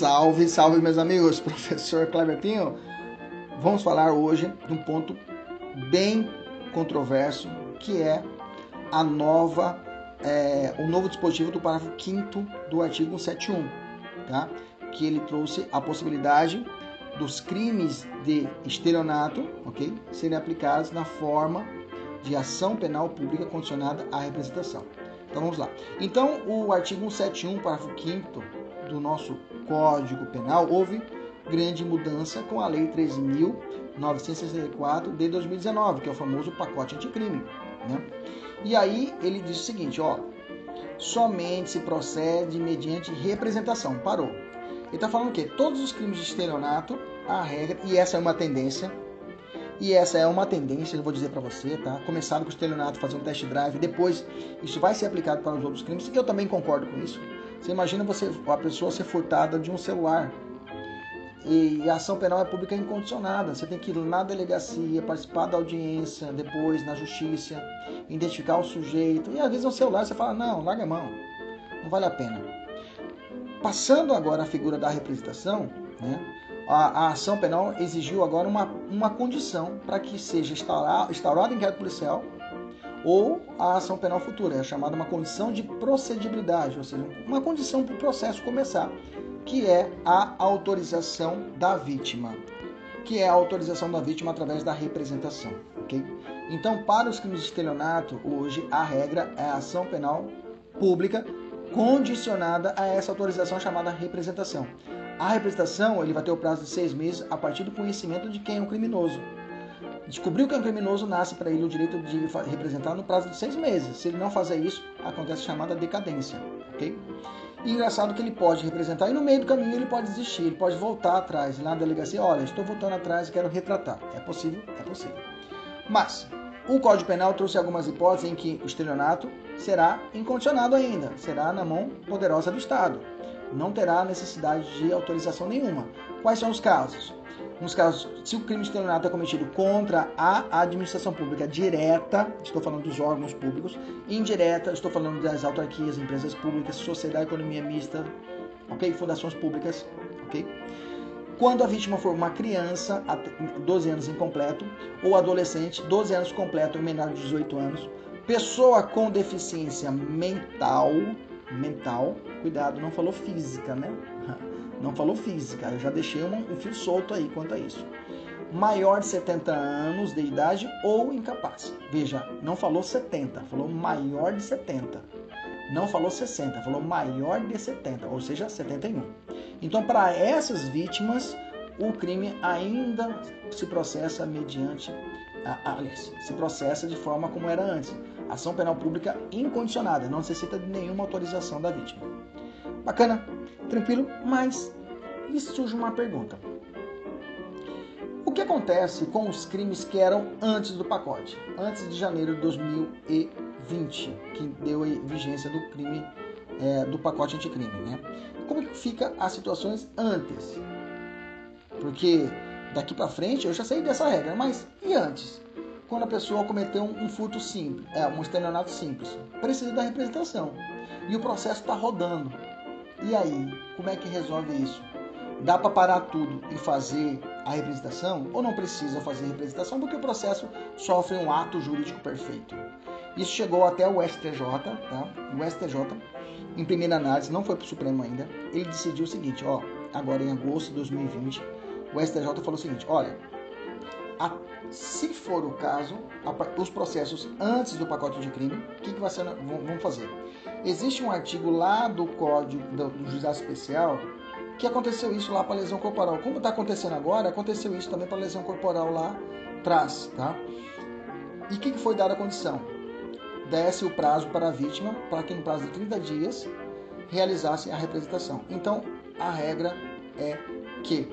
Salve, salve, meus amigos. Professor Kleber Pinho. Vamos falar hoje de um ponto bem controverso, que é a nova, é, o novo dispositivo do parágrafo 5 do artigo 171, tá? que ele trouxe a possibilidade dos crimes de estelionato, ok, serem aplicados na forma de ação penal pública condicionada à representação. Então vamos lá. Então, o artigo 171, parágrafo 5 do nosso Código Penal, houve grande mudança com a Lei 13.964 de 2019, que é o famoso pacote anticrime. Né? E aí ele diz o seguinte, ó, somente se procede mediante representação. Parou. Ele está falando que todos os crimes de estelionato, a regra, e essa é uma tendência, e essa é uma tendência, eu vou dizer para você, tá? Começaram com o estelionato, fazer um test drive, depois isso vai ser aplicado para os outros crimes, eu também concordo com isso. Você imagina você, a pessoa ser furtada de um celular. E a ação penal é pública incondicionada. Você tem que ir na delegacia, participar da audiência, depois na justiça, identificar o sujeito. E às vezes no celular você fala: não, larga a mão, não vale a pena. Passando agora a figura da representação, né, a, a ação penal exigiu agora uma, uma condição para que seja instaurado, instaurado inquérito policial ou a ação penal futura, é chamada uma condição de procedibilidade, ou seja, uma condição para o processo começar, que é a autorização da vítima, que é a autorização da vítima através da representação, ok? Então, para os crimes de estelionato, hoje a regra é a ação penal pública condicionada a essa autorização chamada representação. A representação ele vai ter o prazo de seis meses a partir do conhecimento de quem é o criminoso. Descobriu que é um criminoso, nasce para ele o direito de representar no prazo de seis meses. Se ele não fazer isso, acontece a chamada decadência, ok? Engraçado que ele pode representar e no meio do caminho ele pode desistir, ele pode voltar atrás, lá na delegacia, olha, estou voltando atrás e quero retratar. É possível? É possível. Mas, o Código Penal trouxe algumas hipóteses em que o estelionato será incondicionado ainda, será na mão poderosa do Estado. Não terá necessidade de autorização nenhuma. Quais são os casos? Nos casos, se o crime estelionato é cometido contra a administração pública direta, estou falando dos órgãos públicos, indireta, estou falando das autarquias, empresas públicas, sociedade, economia mista, ok? Fundações públicas, ok? Quando a vítima for uma criança, 12 anos incompleto, ou adolescente, 12 anos completo ou menor de 18 anos, pessoa com deficiência mental, mental, cuidado, não falou física, né? Não falou física, eu já deixei um, um fio solto aí quanto a isso. Maior de 70 anos de idade ou incapaz. Veja, não falou 70, falou maior de 70. Não falou 60, falou maior de 70, ou seja, 71. Então, para essas vítimas, o crime ainda se processa mediante, aliás, se processa de forma como era antes. Ação penal pública incondicionada, não necessita de nenhuma autorização da vítima. Bacana? Tranquilo? Mas me surge uma pergunta. O que acontece com os crimes que eram antes do pacote? Antes de janeiro de 2020, que deu a vigência do crime é, do pacote anticrime, né? Como que fica as situações antes? Porque daqui para frente eu já sei dessa regra, mas e antes? Quando a pessoa cometeu um, furto simples, é, um estelionato simples, precisa da representação e o processo está rodando. E aí, como é que resolve isso? Dá para parar tudo e fazer a representação ou não precisa fazer representação porque o processo sofre um ato jurídico perfeito? Isso chegou até o STJ, tá? O STJ, em primeira análise, não foi para o Supremo ainda. Ele decidiu o seguinte, ó, agora em agosto de 2020, o STJ falou o seguinte, olha, a, se for o caso, a, os processos antes do pacote de crime, o que, que vai ser, vamos fazer? Existe um artigo lá do Código do, do Juizado Especial que aconteceu isso lá para lesão corporal. Como está acontecendo agora, aconteceu isso também para lesão corporal lá atrás, tá? E o que, que foi dada a condição? Desce o prazo para a vítima para que no prazo de 30 dias realizasse a representação. Então, a regra é que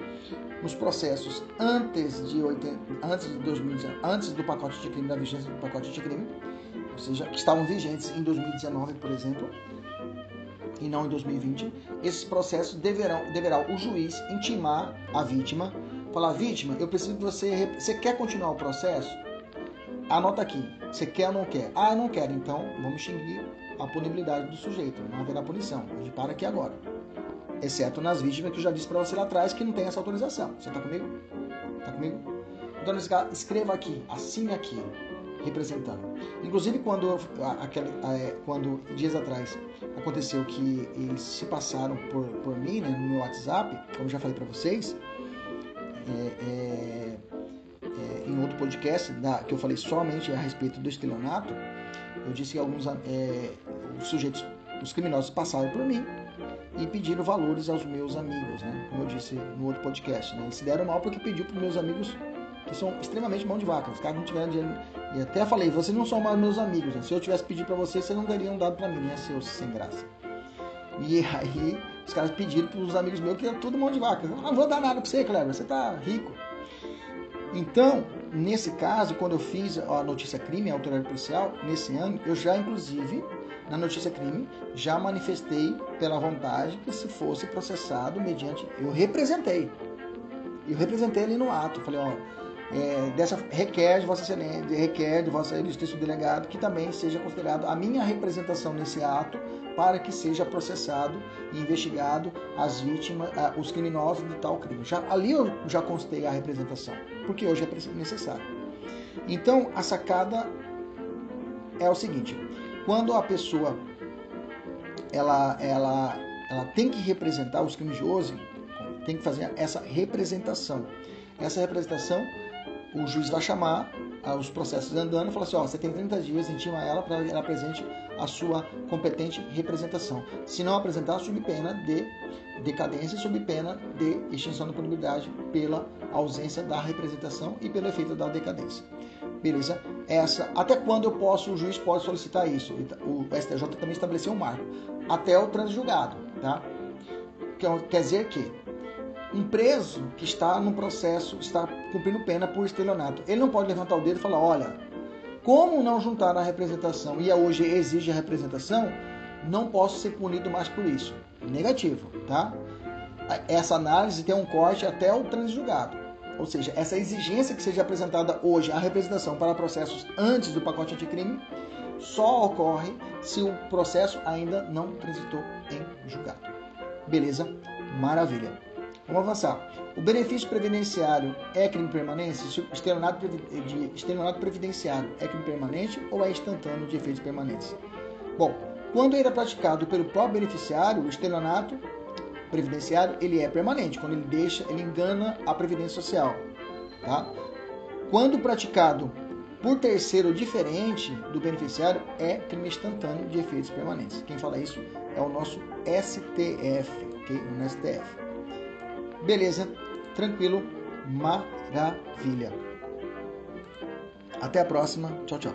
nos processos antes de, 80, antes de 2019, antes do pacote de crime, da vigência do pacote de crime, ou seja, que estavam vigentes em 2019, por exemplo, e não em 2020, esses processos deverão, deverá o juiz intimar a vítima, falar, vítima, eu preciso que você, você quer continuar o processo? Anota aqui, você quer ou não quer? Ah, eu não quero, então vamos extinguir a punibilidade do sujeito, não haverá punição, a para aqui agora. Exceto nas vítimas que eu já disse para você lá atrás que não tem essa autorização. Você está comigo? Está comigo? Então, escreva aqui, assine aqui, representando. Inclusive, quando, aquele, é, quando dias atrás aconteceu que eles se passaram por, por mim, né, no meu WhatsApp, como já falei para vocês, é, é, é, em outro podcast da, que eu falei somente a respeito do estelionato, eu disse que alguns é, os sujeitos, os criminosos passaram por mim e pediram valores aos meus amigos, né? Como eu disse no outro podcast, né? Eles se deram mal porque pediu para meus amigos que são extremamente mão de vaca. Os caras não tiveram dinheiro. E até falei, vocês não são mais meus amigos. Né? Se eu tivesse pedido para vocês, vocês não teriam dado para mim, né? Seus sem graça. E aí os caras pediram para os amigos meus que era tudo mão de vaca. Não vou dar nada para você, Cleber, você tá rico. Então, nesse caso, quando eu fiz a notícia crime, a autoridade policial, nesse ano, eu já, inclusive, na notícia crime, já manifestei pela vontade que se fosse processado mediante. Eu representei. Eu representei ali no ato. Falei, ó, é, dessa requer de Vossa Excelência, requer de Vossa Ilustríssimo Delegado que também seja considerado a minha representação nesse ato para que seja processado e investigado as vítimas, os criminosos de tal crime. Já, ali eu já constei a representação, porque hoje é necessário. Então, a sacada é o seguinte: quando a pessoa ela, ela, ela tem que representar os criminosos, tem que fazer essa representação. Essa representação o juiz vai chamar os processos andando e falar assim, ó, você tem 30 dias, intima ela para ela apresente a sua competente representação. Se não apresentar, sob pena de decadência, sob pena de extinção da punibilidade pela ausência da representação e pelo efeito da decadência. Beleza? Essa, até quando eu posso, o juiz pode solicitar isso? O STJ também estabeleceu um marco. Até o transjulgado, tá? Quer dizer que um preso que está no processo, está cumprindo pena por estelionato. Ele não pode levantar o dedo e falar: olha, como não juntar a representação e hoje exige a representação, não posso ser punido mais por isso. Negativo, tá? Essa análise tem um corte até o transjugado. Ou seja, essa exigência que seja apresentada hoje a representação para processos antes do pacote anticrime só ocorre se o processo ainda não transitou em julgado. Beleza? Maravilha. Vamos avançar. O benefício previdenciário é crime permanente? Estelionato, de, estelionato previdenciário é crime permanente ou é instantâneo de efeitos permanentes? Bom, quando ele é praticado pelo próprio beneficiário, o estelionato previdenciário ele é permanente. Quando ele deixa, ele engana a previdência social. Tá? Quando praticado por terceiro diferente do beneficiário, é crime instantâneo de efeitos permanentes. Quem fala isso é o nosso STF, ok? No STF. Beleza, tranquilo, maravilha. Até a próxima. Tchau, tchau.